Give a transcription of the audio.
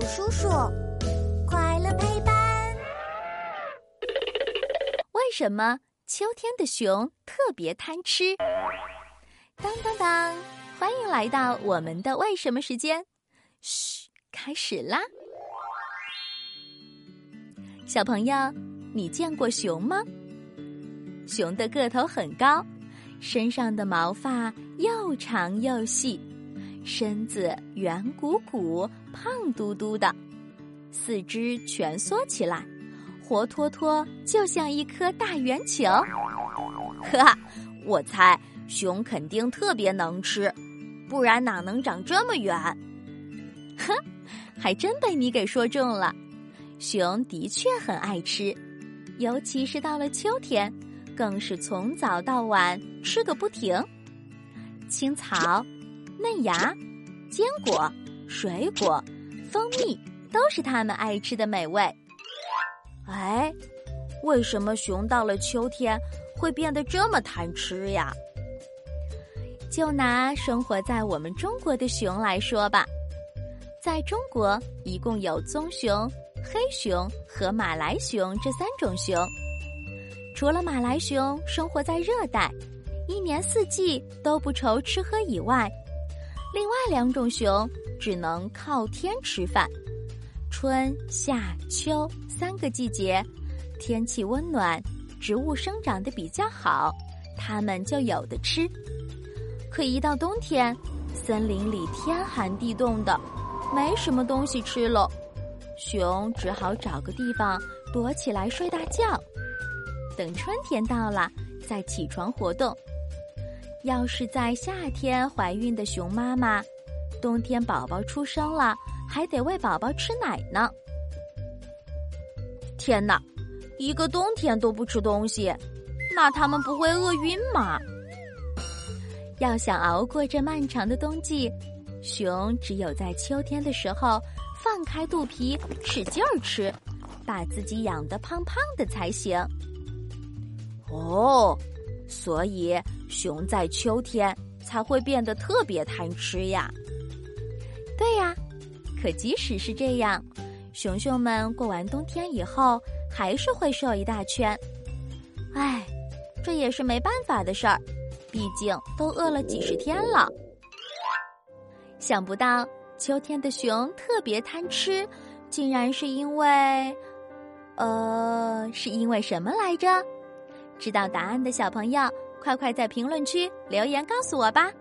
鼠叔叔，快乐陪伴。为什么秋天的熊特别贪吃？当当当！欢迎来到我们的为什么时间。嘘，开始啦！小朋友，你见过熊吗？熊的个头很高，身上的毛发又长又细。身子圆鼓鼓、胖嘟嘟的，四肢蜷缩起来，活脱脱就像一颗大圆球。哈，我猜熊肯定特别能吃，不然哪能长这么圆？哼，还真被你给说中了。熊的确很爱吃，尤其是到了秋天，更是从早到晚吃个不停。青草。嫩芽、坚果、水果、蜂蜜都是它们爱吃的美味。哎，为什么熊到了秋天会变得这么贪吃呀？就拿生活在我们中国的熊来说吧，在中国一共有棕熊、黑熊和马来熊这三种熊。除了马来熊生活在热带，一年四季都不愁吃喝以外。另外两种熊只能靠天吃饭，春夏秋三个季节，天气温暖，植物生长的比较好，它们就有的吃。可一到冬天，森林里天寒地冻的，没什么东西吃了，熊只好找个地方躲起来睡大觉，等春天到了再起床活动。要是在夏天怀孕的熊妈妈，冬天宝宝出生了，还得喂宝宝吃奶呢。天哪，一个冬天都不吃东西，那他们不会饿晕吗？要想熬过这漫长的冬季，熊只有在秋天的时候放开肚皮使劲儿吃，把自己养得胖胖的才行。哦。所以，熊在秋天才会变得特别贪吃呀。对呀，可即使是这样，熊熊们过完冬天以后还是会瘦一大圈。唉，这也是没办法的事儿，毕竟都饿了几十天了。想不到秋天的熊特别贪吃，竟然是因为……呃，是因为什么来着？知道答案的小朋友，快快在评论区留言告诉我吧。